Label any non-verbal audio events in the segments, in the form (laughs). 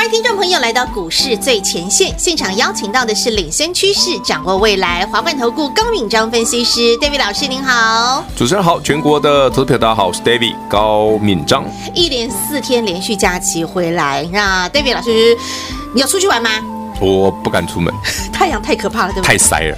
欢迎听众朋友来到股市最前线现场，邀请到的是领先趋势、掌握未来华冠投顾高敏章分析师 David 老师，您好。主持人好，全国的投资朋友大家好，我是 David 高敏章。一连四天连续假期回来，那 David 老师，你要出去玩吗？我不敢出门，(laughs) 太阳太可怕了，对不对？太晒了。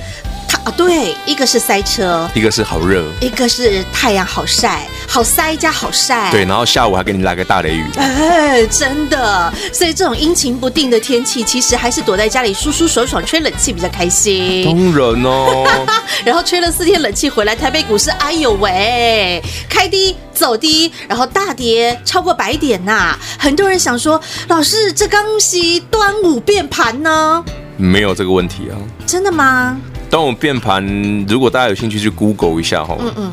啊，对，一个是塞车，一个是好热，一个是太阳好晒，好塞加好晒。对，然后下午还给你来个大雷雨。哎，真的，所以这种阴晴不定的天气，其实还是躲在家里舒舒爽爽吹冷气比较开心。当然哦，(laughs) 然后吹了四天冷气回来，台北股市，哎呦喂，开低走低，然后大跌超过百点呐、啊。很多人想说，老师，这刚是端午变盘呢？没有这个问题啊。真的吗？端午变盘，如果大家有兴趣去 Google 一下哈。嗯嗯。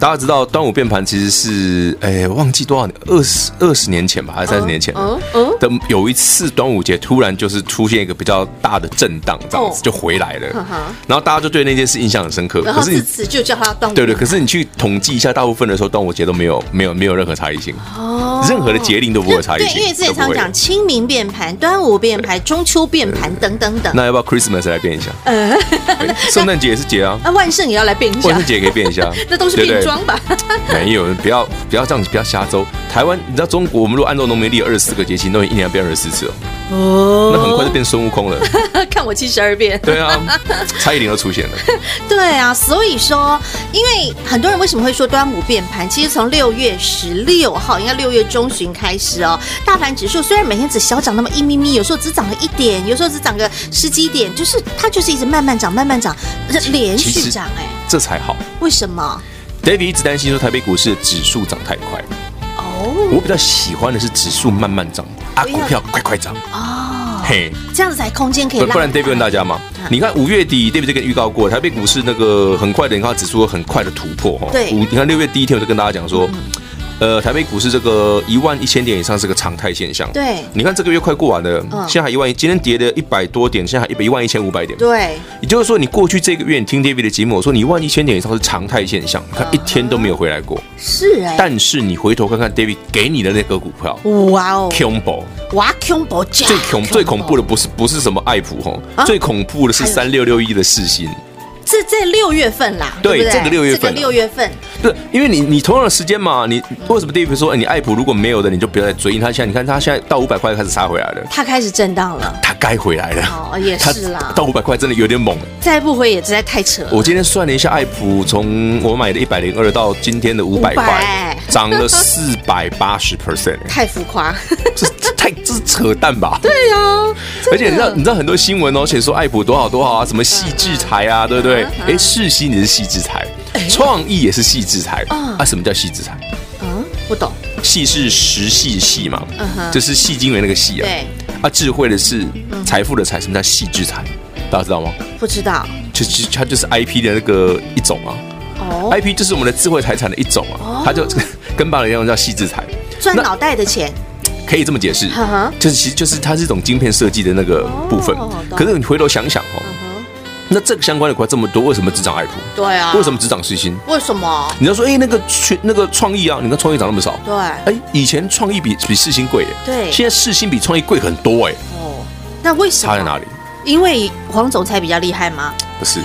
大家知道端午变盘其实是，哎，忘记多少年，二十二十年前吧，还是三十年前？嗯嗯。的有一次端午节突然就是出现一个比较大的震荡，这样子就回来了。然后大家就对那件事印象很深刻。可是你此就叫它端午。对对。可是你去统计一下，大部分的时候端午节都没有没有没有任何差异性。哦。任何的节令都不会有差异性。对，因为之前常讲清明变盘、端午变盘、中秋变盘等等等。那要不要 Christmas 来变一下？嗯。圣诞节也是节啊。那万圣也要来变一下。万圣节也可以变一下。(laughs) 那都是变装吧。(laughs) 没有，不要不要这样子，不要瞎诌。台湾，你知道中国，我们如果按照农民历二十四个节气，那一年要变二十四次哦。哦，那很快就变孙悟空了。(laughs) 看我七十二变。对啊，蔡依林都出现了。(laughs) 对啊，所以说，因为很多人为什么会说端午变盘？其实从六月十六号，应该六月中旬开始哦。大盘指数虽然每天只小涨那么一咪咪，有时候只涨了一点，有时候只涨个十几点，就是它就是一直慢慢涨，慢慢涨，连续涨哎，这才好。为什么？David 一直担心说台北股市的指数涨太快哦，我比较喜欢的是指数慢慢涨，啊，股票快快涨哦，嘿，这样子才空间可以。不然 David 问大家嘛，你看五月底 David 就跟预告过，台北股市那个很快的，你看指数很快的突破哈。对，五你看六月第一天我就跟大家讲说。呃，台北股市这个一万一千点以上是个常态现象。对，你看这个月快过完了，嗯、现在还一万一，今天跌了一百多点，现在还一百一万一千五百点。对，也就是说，你过去这个月你听 David 的节目，我说你一万一千点以上是常态现象，看一天都没有回来过。是哎、欸，但是你回头看看 David 给你的那个股票，哇哦，，combo，，哇 combo，，最恐最恐怖的不是不是什么爱普吼，啊、最恐怖的是三六六一的四星。是在六月份啦，对，对对？这个六月份，六月份，对，因为你你同样的时间嘛，你为什么 David 说，哎，你爱普如果没有的，你就不要再追，因为他现在你看他现在到五百块开始杀回来了，他开始震荡了，他该回来了，哦，也是啦，到五百块真的有点猛，再不回也实在太扯了。我今天算了一下，爱普从我买的一百零二到今天的五百块，涨了四百八十 percent，太浮夸，这这太这是扯淡吧？对呀，而且你知道你知道很多新闻哦，写说爱普多好多好啊，什么细制裁啊，对不对？哎，世熙。你是矽智财，创意也是矽智财啊？什么叫矽智财？嗯，不懂。细是实细的细嘛？嗯哼，就是细晶元那个细啊。对。啊，智慧的是财富的财，什么叫矽智财？大家知道吗？不知道。就就它就是 IP 的那个一种啊。哦。IP 就是我们的智慧财产的一种啊。它就 (laughs) 跟爸爸一样叫矽智财。赚脑袋的钱。可以这么解释。就是其实就是它是一种晶片设计的那个部分。可是你回头想想哦。那这个相关的股票这么多，为什么只涨爱普？对啊，为什么只涨世芯？为什么？你要说，哎，那个全那个创意啊，你看创意涨那么少？对，哎，以前创意比比世芯贵耶，对，现在世芯比创意贵很多哎。哦，那为什么？差在哪里？因为黄总裁比较厉害吗？不是，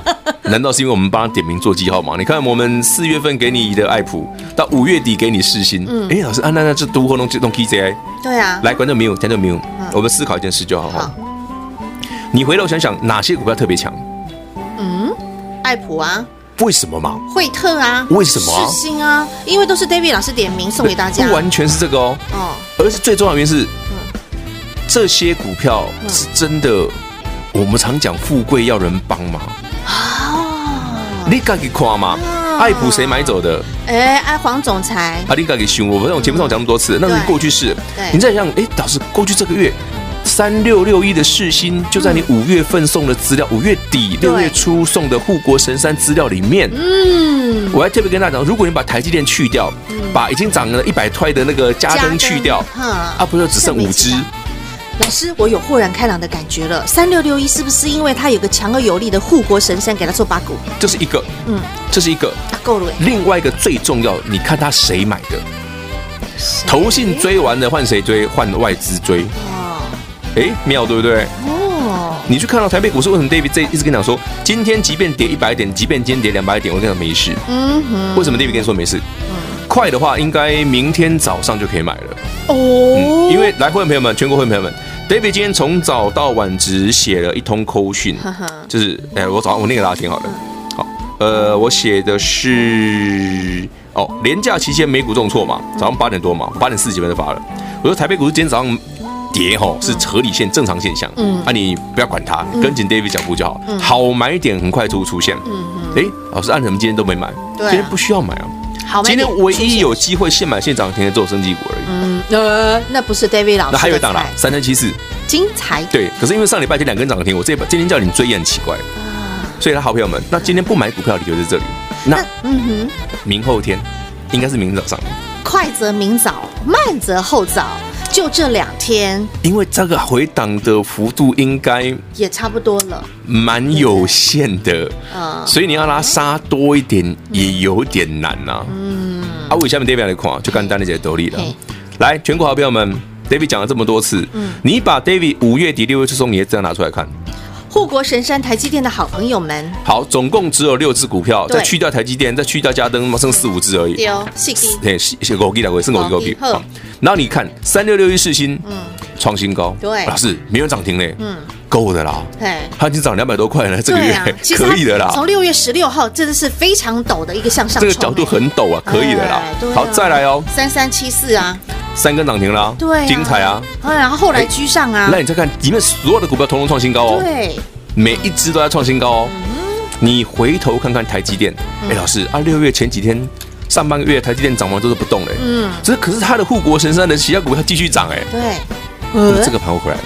(laughs) 难道是因为我们帮他点名做记号吗？你看，我们四月份给你的爱普，到五月底给你世芯，嗯，哎，老师，啊，那那这都活动这动 KZI，对啊，来，观众没有，听众没有，我们思考一件事就好好。你回头想想，哪些股票特别强？嗯爱普啊？为什么嘛？惠特啊？为什么？世芯啊？因为都是 David 老师点名送给大家，不完全是这个哦。哦，而是最重要的原因是，嗯，这些股票是真的。我们常讲富贵要人帮忙啊，你敢去夸吗？爱普谁买走的？哎，爱黄总裁。啊，你敢去想？我们在节目上讲那么多次，那是过去式。对你再想，哎，导师过去这个月。三六六一的世新就在你五月份送的资料，五月底六月初送的护国神山资料里面。嗯，我还特别跟大家讲，如果你把台积电去掉，把已经涨了一百块的那个嘉登去掉，啊，不就只剩五只？老师，我有豁然开朗的感觉了。三六六一是不是因为它有个强而有力的护国神山给它做八股？这是一个，嗯，这是一个，啊，够了。另外一个最重要，你看它谁买的？投信追完了换谁追？换外资追。哦，哎，妙对不对？哦，你去看到台北股市为什么 David 这一直跟你讲说，今天即便跌一百点，即便今天跌两百点，我跟你讲没事。嗯哼。为什么 David 跟你说没事？嗯，快的话应该明天早上就可以买了。哦，嗯，因为来会员朋友们，全国会员朋友们。David 今天从早到晚只写了一通扣讯，就是哎，我早上我念给大家听好了。好，呃，我写的是哦，连假期间美股重挫嘛，早上八点多嘛，八点四十几分就发了。我说台北股市今天早上跌吼，是合理现正常现象，嗯，啊你不要管它，跟紧 David 脚步就好。好买点很快就会出现，嗯嗯，哎，老师，按什么今天都没买？今天不需要买啊。今天唯一有机会现买现涨停的只有生技股而已。嗯，呃，那不是 David 老师。那还有一档啦，三三七四，精彩。对，可是因为上礼拜天两根涨停，我这今天叫你追也很奇怪啊。所以，他好朋友们，那今天不买股票理由在这里。那嗯哼，明后天应该是明早上。快则明早，慢则后早。就这两天，因为这个回档的幅度应该也差不多了，蛮有限的，嗯，所以你要拉杀多一点也有点难呐，嗯，啊，我下面 David 来看，就干单的解道理了。来，全国好朋友们，David 讲了这么多次，嗯，你把 David 五月底六月初送你的资料拿出来看。护国神山台积电的好朋友们，好，总共只有六只股票，再去掉台积电，再去掉嘉登，剩四五只而已。对哦，四只，对，五只来回，剩五只股票。好，然后你看三六六一四星，嗯，创新高，对，老师没有涨停嘞，嗯，够的啦，对，它已经涨两百多块了，这个月 (laughs) 可以的啦。从六月十六号真的是非常陡的一个向上，这个角度很陡啊，可以的啦。好，再来哦，三三七四啊，三根涨停了，对，精彩啊，然后后来居上啊，那你再看里面所有的股票，通通创新高哦，对。每一只都在创新高哦，你回头看看台积电，哎，老师啊，六月前几天上半个月台积电涨完都是不动嘞，嗯，这可是它的护国神山的其他股票继续涨哎，对，这个盘会回来了。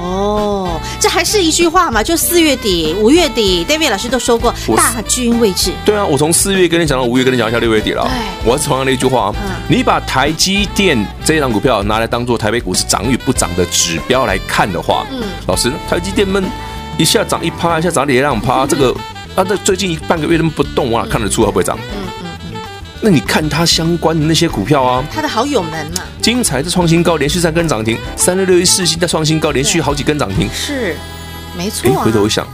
哦，这还是一句话嘛，就四月底、五月底，David 老师都说过大军未至。对啊，我从四月跟你讲到五月，跟你讲一下六月底了。对，我还是同样的一句话，你把台积电这一档股票拿来当做台北股市涨与不涨的指标来看的话，嗯，老师，台积电们。一下涨一趴，一下涨两趴，这个啊，这最近半个月都不动啊，看得出会不会涨？嗯。那你看它相关的那些股票啊，它的好友们嘛，精彩的创新高，连续三根涨停，三六六一四星的创新高，连续好几根涨停，是没错。哎，回头一想，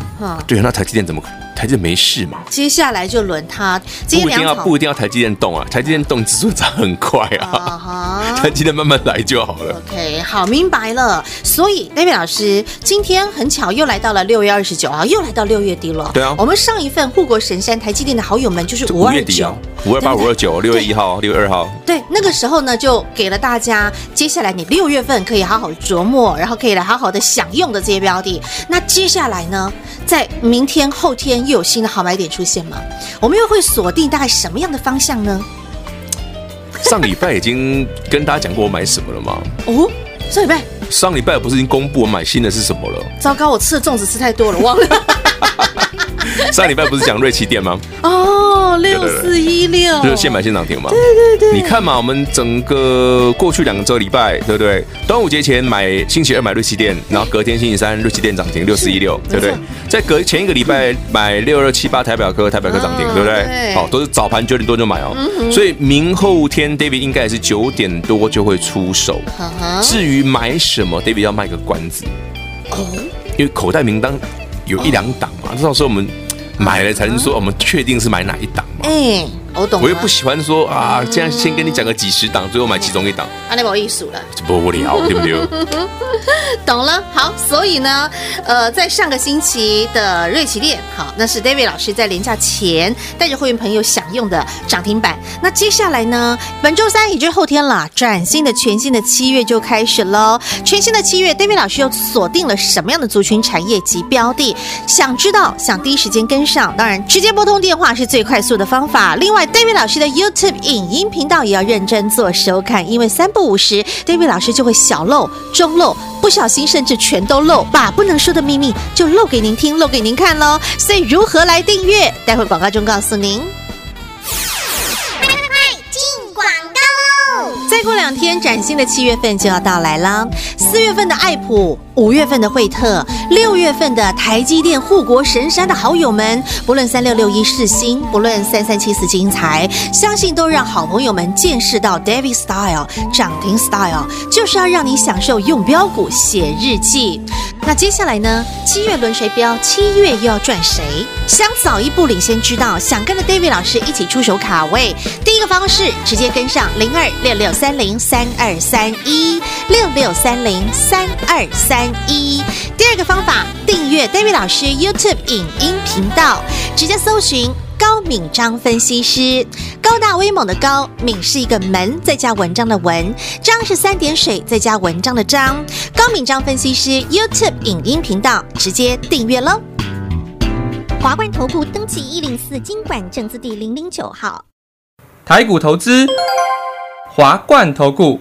对啊，那台积电怎么？台积电没事嘛？接下来就轮它，不一定要不一定要台积电动啊，台积电动指数涨很快啊，(laughs) 台积电慢慢来就好了。OK，好，明白了。所以 David 老师今天很巧又来到了六月二十九号，又来到六月底了。对啊，我们上一份护国神山台积电的好友们就是五二九、五二八、五二九、六月一号、六月二号。对，那个时候呢就给了大家，接下来你六月份可以好好琢磨，然后可以来好好的享用的这些标的。那接下来呢，在明天、后天。又有新的好买点出现吗？我们又会锁定大概什么样的方向呢？上礼拜已经跟大家讲过我买什么了吗？(laughs) 哦，上礼拜上礼拜不是已经公布我买新的是什么了？糟糕，我吃的粽子吃太多了，忘了。(laughs) 上礼拜不是讲瑞奇店吗？哦，六四一六，就是现买现涨停嘛。对对对，你看嘛，我们整个过去两个周礼拜，对不对？端午节前买星期二买瑞奇店，然后隔天星期三瑞奇店涨停六四一六，对不对？在隔前一个礼拜买六二七八台表科，台表科涨停，对不对？好，都是早盘九点多就买哦。所以明后天 David 应该也是九点多就会出手。至于买什么，David 要卖个关子。哦，因为口袋名单有一两档嘛，到时候我们。买了才能说我们确定是买哪一档嘛？我懂。我又不喜欢说啊，这样先跟你讲个几十档，最后买其中一档，那不好意思了，不无聊，对不对？(laughs) 懂了，好，所以呢，呃，在上个星期的瑞奇店，好，那是 David 老师在连假前带着会员朋友享用的涨停板。那接下来呢，本周三也就是后天了，崭新的全新的七月就开始喽。全新的七月，David 老师又锁定了什么样的族群、产业及标的？想知道，想第一时间跟上，当然直接拨通电话是最快速的。方法。另外，David 老师的 YouTube 影音频道也要认真做收看，因为三不五时，David 老师就会小漏、中漏，不小心甚至全都漏，把不能说的秘密就漏给您听、漏给您看喽。所以如何来订阅？待会广告中告诉您。过两天，崭新的七月份就要到来啦。四月份的爱普，五月份的惠特，六月份的台积电护国神山的好友们，不论三六六一世新，不论三三七四精彩，相信都让好朋友们见识到 David Style 涨停 Style，就是要让你享受用标股写日记。那接下来呢？七月轮谁标？七月又要赚谁？想早一步领先知道，想跟着 David 老师一起出手卡位，第一个方式直接跟上零二六六三零三二三一六六三零三二三一。第二个方法，订阅 David 老师 YouTube 影音频道，直接搜寻。高敏章分析师，高大威猛的高，敏是一个门，再加文章的文，章是三点水，再加文章的章。高敏章分析师 YouTube 影音频道，直接订阅喽。华冠投顾登记一零四经管证字第零零九号，台股投资，华冠投顾。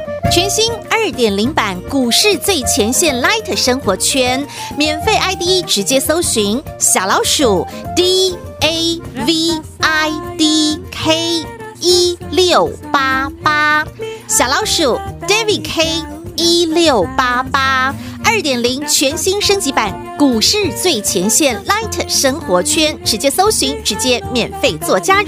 全新二点零版股市最前线 Light 生活圈，免费 ID 直接搜寻小老鼠 D A V I D K 一六八八，小老鼠 David K 一六八八。二点零全新升级版股市最前线 Light 生活圈，直接搜寻，直接免费做加入。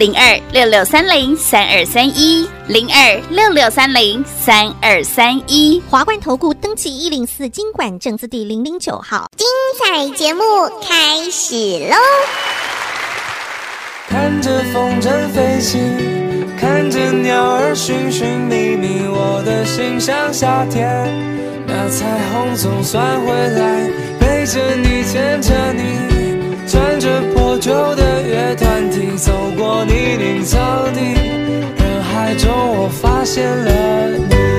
零二六六三零三二三一，零二六六三零三二三一，华冠投顾登记一零四经管证字第零零九号，精彩节目开始喽！看着风筝飞穿着破旧的乐团体走过泥泞草地，人海中我发现了你。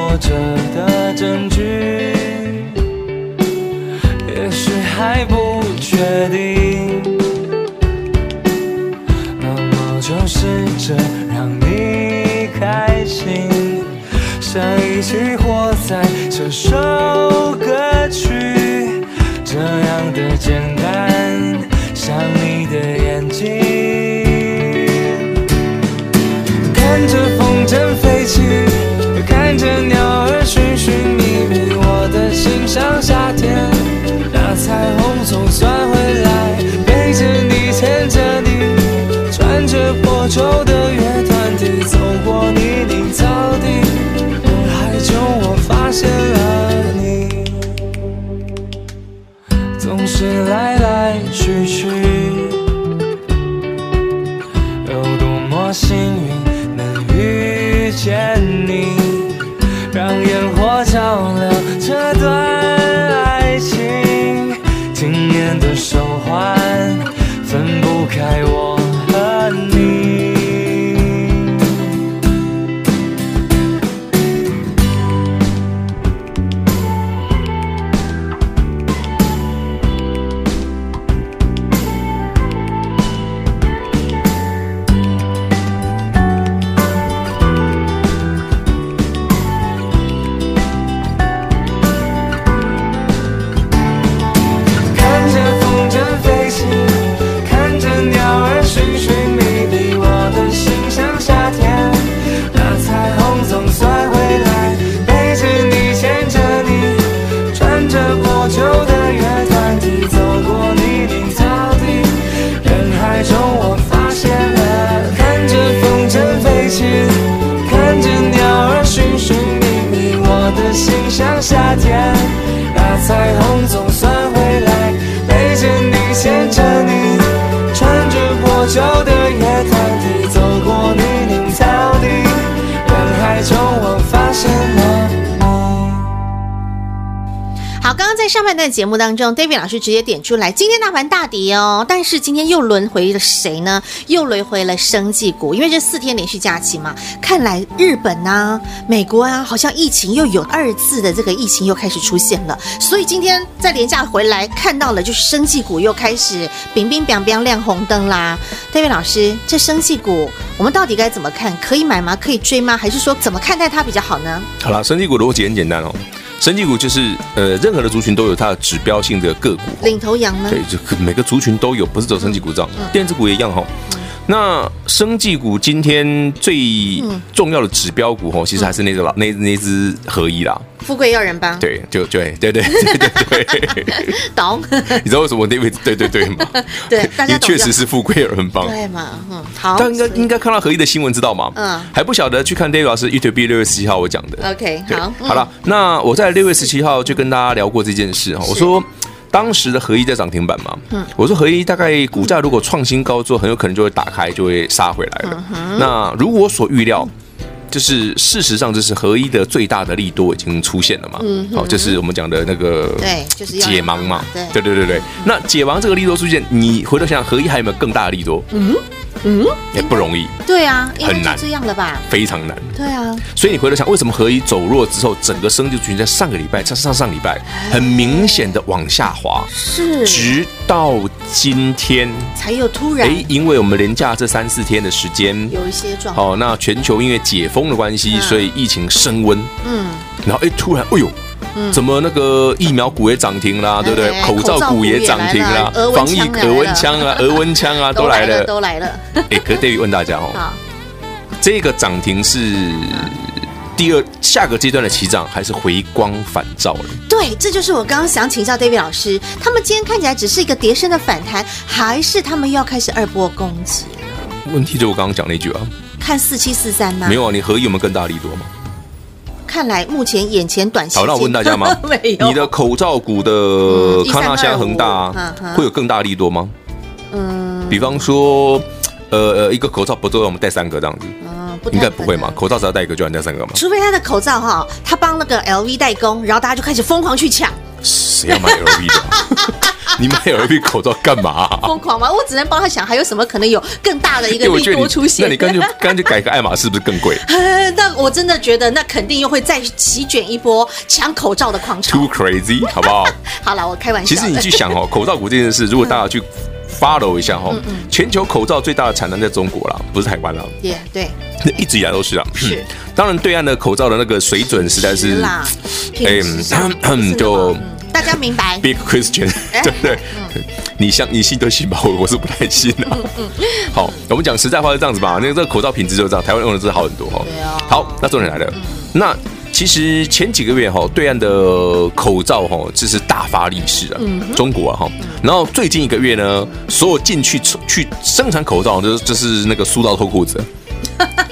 活着的证据，也许还不确定。那么就试着让你开心，想一起活在这首歌曲，这样的简单，像你的眼睛，看着风筝飞起。鸟儿寻寻觅觅，我的心像夏天，那彩虹总算回来，背着你，牵着你。穿着破旧的乐团体走过泥泞草地，人海中我发现了你。总是来来去去，有多么幸运，照亮这段。上半段节目当中，David 老师直接点出来，今天大盘大跌哦，但是今天又轮回了谁呢？又轮回了生技股，因为这四天连续假期嘛，看来日本啊、美国啊，好像疫情又有二次的这个疫情又开始出现了，所以今天在连假回来看到了，就是生技股又开始冰冰冰冰亮红灯啦。David 老师，这生技股我们到底该怎么看？可以买吗？可以追吗？还是说怎么看待它比较好呢？好了，生技股逻辑很简单哦。生技股就是呃，任何的族群都有它的指标性的个股，领头羊呢？对，就每个族群都有，不是走生技股这样，嗯、电子股也一样哈。嗯、那生技股今天最重要的指标股哦，其实还是那只老那那只合一啦。富贵要人帮，对，就对，对对对对对，懂？(laughs) (laughs) 你知道为什么那位对对对吗？对，大家确实是富贵有人帮，对嘛？嗯，好，但应该应该看到合一的新闻知道吗？嗯，还不晓得去看 David 老师 YouTube 六月十七号我讲的，OK，好，好了，那我在六月十七号就跟大家聊过这件事哈，我说当时的合一在涨停板嘛，嗯，我说合一大概股价如果创新高之后，很有可能就会打开，就会杀回来了。那如我所预料。就是事实上，就是合一的最大的利多已经出现了嘛。嗯，好，就是我们讲的那个对，就是解盲嘛。对，对对对对。那解盲这个利多出现，你回头想想，合一还有没有更大的利多？嗯嗯，也不容易。对啊，很难这样了吧？非常难。对啊。所以你回头想，为什么合一走弱之后，整个生技族群在上个礼拜、上上上礼拜，很明显的往下滑？是。直到今天才有突然。哎，因为我们连假这三四天的时间有一些状况。哦，那全球因为解封。的关系，所以疫情升温。嗯，然后哎，突然，哎呦，怎么那个疫苗股也涨停啦，对不对？口罩股也涨停啦，防疫额温枪啊，(laughs) 额温枪啊，都来了，都来了。(laughs) 哎，可是 David 问大家哦，这个涨停是第二下个阶段的起涨，还是回光返照了？对，这就是我刚刚想请教 David 老师，他们今天看起来只是一个跌升的反弹，还是他们又要开始二波攻击了？问题就我刚刚讲那句啊。看四七四三吗？没有啊，你合一有没有更大力多吗？看来目前眼前短期。好，那我问大家吗？(laughs) 没有。你的口罩股的康那香、恒大会有更大力多吗？嗯。比方说，呃呃，一个口罩不都要我们戴三个这样子？嗯，应该不会嘛。口罩只要戴一个，就要戴三个嘛。除非他的口罩哈，他帮那个 LV 代工，然后大家就开始疯狂去抢。谁要买 LV 的？(laughs) 你买 LV 口罩干嘛？疯狂吗？我只能帮他想，还有什么可能有更大的一个利多出现？那你干脆干脆改个爱马仕，是不是更贵？(laughs) 那我真的觉得，那肯定又会再席卷一波抢口罩的狂潮。Too crazy，好不好？(laughs) 好了，我开玩笑。其实你去想哦，(laughs) 口罩股这件事，如果大家去 follow 一下哈，全球口罩最大的产能在中国了，不是台湾了。也对，那一直以来都是啊。是，当然对岸的口罩的那个水准实在是，哎，(clears throat) 就。大家明白？Big question，对不对？你相你信都信吧，我我是不太信的。(laughs) 好，我们讲实在话是这样子吧。那个这个口罩品质就是这样，台湾用的真的好很多哈。好，那重点来了。那其实前几个月哈，对岸的口罩哈，就是大发利市啊。中国啊哈。然后最近一个月呢，所有进去去生产口罩，就是就是那个输到脱裤子。(laughs)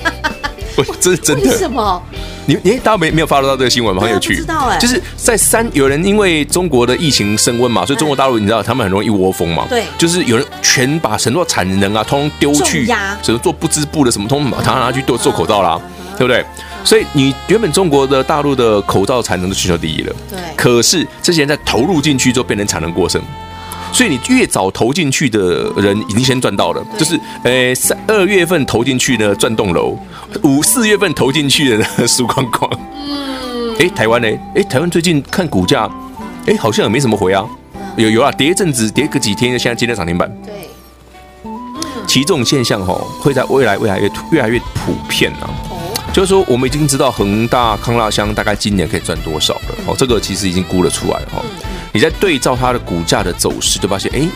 (laughs) 我这是真的？为什么？你你大家没没有 follow 到这个新闻吗？很有趣，知道哎，就是在三有人因为中国的疫情升温嘛，所以中国大陆你知道他们很容易一窝蜂嘛，对，就是有人全把很多产能啊，通通丢去，什么做不织布的什么，通通把它拿去做做口罩啦，对不对？所以你原本中国的大陆的口罩产能都全球第一了，对，可是这些人在投入进去之后变成产能过剩。所以你越早投进去的人已经先赚到了，就是呃三二月份投进去的赚栋楼，五四月份投进去的输 (laughs) 光光。嗯，哎，台湾呢？哎，台湾最近看股价，哎，好像也没什么回啊。有有啊，跌一阵子，跌个几天，现在今天涨停板。对，其实这种现象哈，会在未来未来越越来越普遍啊。就是说，我们已经知道恒大康乐香大概今年可以赚多少了。哦，这个其实已经估了出来了哈。你在对照它的股价的走势，就发现哎，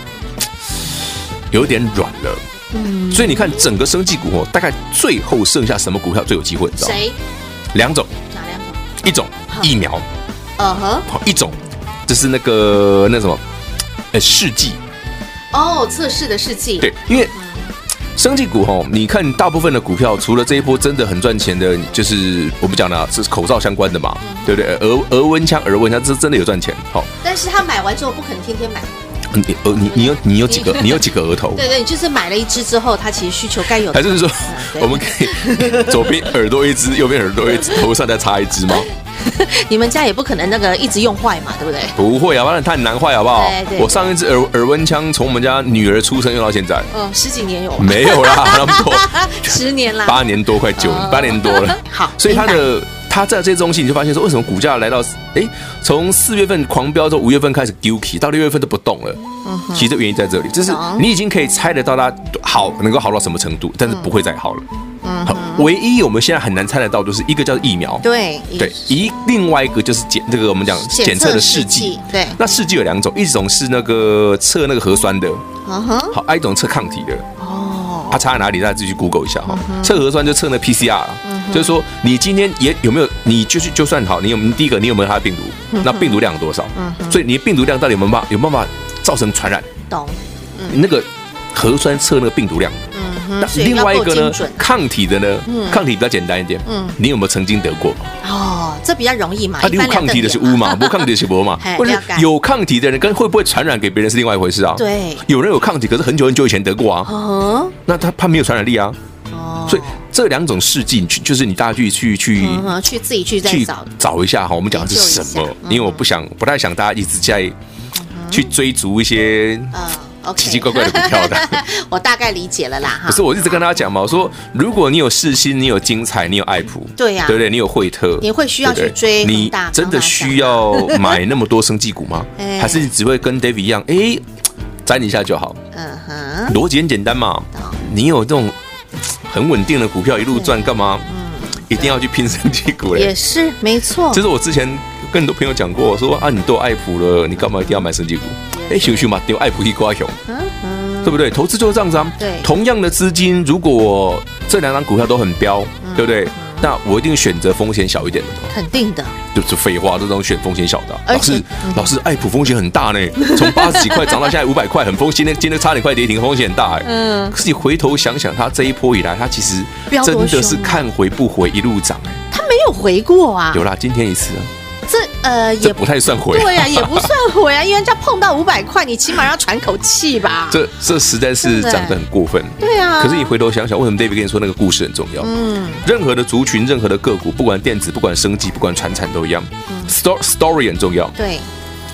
有点软了。嗯，所以你看整个生技股哦，大概最后剩下什么股票最有机会？你知道？谁？两种。哪两种？一种疫苗。嗯哼。好，一种就是那个那什么，呃，试剂。哦，测试的试剂。对，因为生技股哈，你看大部分的股票，除了这一波真的很赚钱的，就是我们讲的是口罩相关的嘛，对不对？额额温枪、额温枪，这真的有赚钱。好，但是他买完之后不可能天天买。你呃你你有你有几个你有几个额头？(laughs) 对对，你就是买了一只之后，它其实需求该有的。还是说我们可以 (laughs) 左边耳朵一只，右边耳朵一只，头上再插一只吗？(laughs) 你们家也不可能那个一直用坏嘛，对不对？不会啊，不然太难坏好不好？对对。我上一支耳耳温枪从我们家女儿出生用到现在，嗯，十几年有没有啦？(laughs) 那么多，十年啦，八年多，快九八年多了。好，所以它的它在这些东西，你就发现说，为什么股价来到哎，从四月份狂飙之后，五月份开始丢起，到六月份都不动了。嗯，其实原因在这里，就是你已经可以猜得到它好能够好到什么程度，但是不会再好了。嗯，唯一我们现在很难猜得到，就是一个叫疫苗，对对，一另外一个就是检这个我们讲检测的试剂，对，那试剂有两种，一种是那个测那个核酸的，嗯哼，好，还有一种测抗体的，哦，它差在哪里？大家自己去 Google 一下哈，测核酸就测那 PCR，就是说你今天也有没有，你就是就算好，你有第一个你有没有它的病毒，那病毒量有多少？嗯，所以你的病毒量到底有没有办法有办法造成传染？懂，那个核酸测那个病毒量。那另外一个呢？抗体的呢？抗体比较简单一点。嗯，你有没有曾经得过？哦，这比较容易嘛。他有抗体的是乌嘛，不 (laughs) 抗体的是博嘛。或者有抗体的人跟会不会传染给别人是另外一回事啊。对，有人有抗体，可是很久很久以前得过啊。嗯，那他他没有传染力啊。哦，所以这两种试剂，去就是你大家去去去去自己去去找找一下哈。我们讲的是什么？因为我不想不太想大家一直在去追逐一些奇奇怪怪的股票的，(laughs) 我大概理解了啦。可是我一直跟大家讲嘛，我说如果你有世新，你有精彩，你有爱普，对呀，对不对？你有惠特，你会需要去追？你真的需要买那么多生技股吗？(laughs) 还是你只会跟 David 一样，哎，沾一下就好？嗯哼，逻辑很简单嘛。你有这种很稳定的股票一路赚，干嘛？嗯，一定要去拼生技股嘞？也是没错。就是我之前跟很多朋友讲过，说啊，你都有爱普了，你干嘛一定要买升级股？哎，熊熊嘛，丢爱普一瓜熊，对不对？投资就是这样子啊。对，同样的资金，如果我这两张股票都很飙，对不对？那我一定选择风险小一点的。肯定的，就是废话，这种选风险小的。老师，老师，爱普风险很大呢，从八十几块涨到现在五百块，很风险。今天今天差点快跌停，风险很大哎。嗯。可是你回头想想，它这一波以来，它其实真的是看回不回，一路涨哎。它没有回过啊。有啦，今天一次。这呃也不太算回，对呀，也不算回啊，因为人家碰到五百块，你起码要喘口气吧。(laughs) 这这实在是涨得很过分。对啊。可是你回头想想，为什么 David 跟你说那个故事很重要？嗯。任何的族群，任何的个股，不管电子，不管生技，不管传产都一样。story story 很重要。对。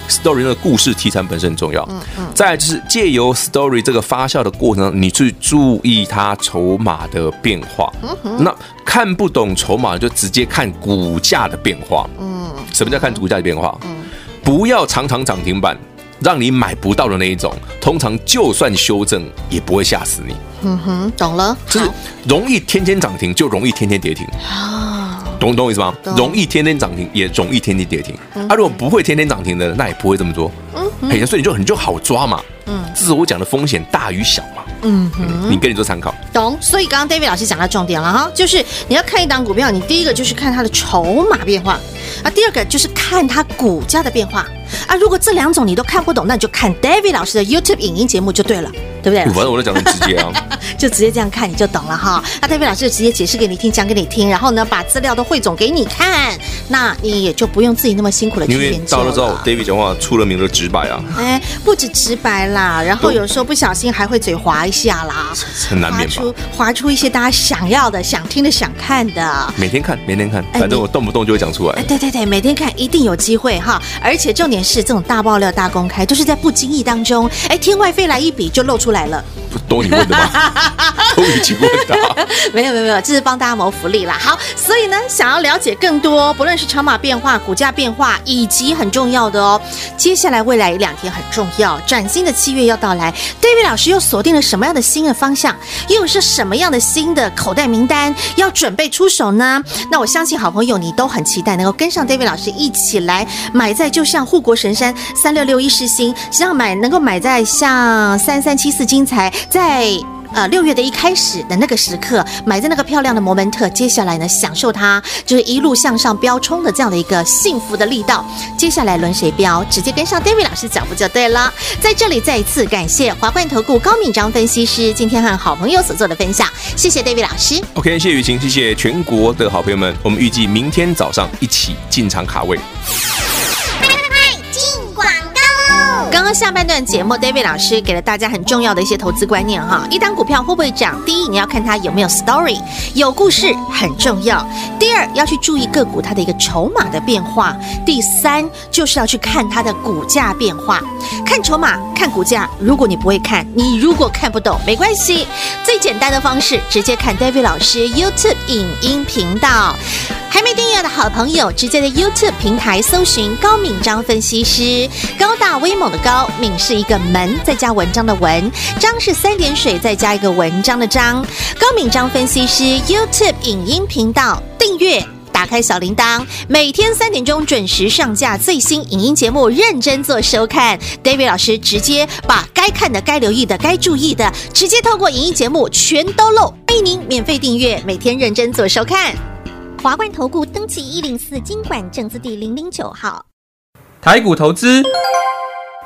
Story 那个故事题材本身很重要。嗯嗯。再来就是借由 story 这个发酵的过程，你去注意它筹码的变化。嗯哼。那看不懂筹码，就直接看股价的变化。嗯。什么叫看股价的变化？嗯。不要常常涨停板，让你买不到的那一种。通常就算修正，也不会吓死你。嗯哼，懂了。就是容易天天涨停，就容易天天跌停。啊。懂懂我意思吗？容易天天涨停，也容易天天跌停。啊，如果不会天天涨停的，那也不会这么做。嗯，哎，所以你就很就好抓嘛。嗯，这是我讲的风险大与小嘛。嗯嗯，你给你做参考。懂。所以刚刚 David 老师讲到重点了哈，就是你要看一档股票，你第一个就是看它的筹码变化，啊，第二个就是看它股价的变化。啊，如果这两种你都看不懂，那你就看 David 老师的 YouTube 影音节目就对了，对不对？反正我都讲很直接啊，(laughs) 就直接这样看你就懂了哈。那 David 老师就直接解释给你听，讲给你听，然后呢，把资料都汇总给你看，那你也就不用自己那么辛苦的去研究了。到了之后，David 讲话出了名的直白啊。哎，不止直白啦，然后有时候不小心还会嘴滑一下啦，很难免吧？滑出滑出一些大家想要的、想听的、想看的。每天看，每天看，反正我动不动就会讲出来。哎，对对对，每天看一定有机会哈。而且重点是这种大爆。料大公开，都是在不经意当中，哎，天外飞来一笔就露出来了。不都你问的吗？(laughs) 都已经问的。(laughs) 没有没有没有，这是帮大家谋福利啦。好，所以呢，想要了解更多，不论是筹码变化、股价变化，以及很重要的哦，接下来未来两天很重要，崭新的七月要到来，David 老师又锁定了什么样的新的方向，又是什么样的新的口袋名单要准备出手呢？那我相信好朋友你都很期待能够跟上 David 老师一起来买在，就像护国神山三六六一世芯，想要买能够买在像三三七四精材。在呃六月的一开始的那个时刻，买在那个漂亮的摩门特，接下来呢，享受它就是一路向上飙冲的这样的一个幸福的力道。接下来轮谁飙，直接跟上 David 老师脚步就对了。在这里再一次感谢华冠投顾高敏章分析师今天和好朋友所做的分享，谢谢 David 老师。OK，谢谢雨晴，谢谢全国的好朋友们，我们预计明天早上一起进场卡位。刚刚下半段节目，David 老师给了大家很重要的一些投资观念哈。一档股票会不会涨？第一，你要看它有没有 story，有故事很重要。第二，要去注意个股它的一个筹码的变化。第三，就是要去看它的股价变化。看筹码，看股价。如果你不会看，你如果看不懂，没关系。最简单的方式，直接看 David 老师 YouTube 影音频道。还没订阅的好朋友，直接在 YouTube 平台搜寻高敏章分析师，高大威猛的高，高敏是一个门，再加文章的文，章是三点水，再加一个文章的章。高敏章分析师 YouTube 影音频道订阅，打开小铃铛，每天三点钟准时上架最新影音节目，认真做收看。David 老师直接把该看的、该留意的、该注意的，直接透过影音节目全都漏，欢迎您免费订阅，每天认真做收看。华冠投顾登记一零四金管证字第零零九号，台股投资，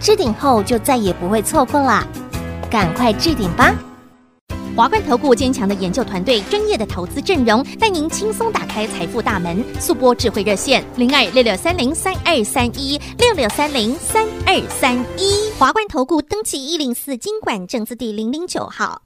置顶后就再也不会错过啦。赶快置顶吧！华冠投顾坚强的研究团队，专业的投资阵容，带您轻松打开财富大门。速播智慧热线零二六六三零三二三一六六三零三二三一。华冠投顾登记一零四经管证字第零零九号。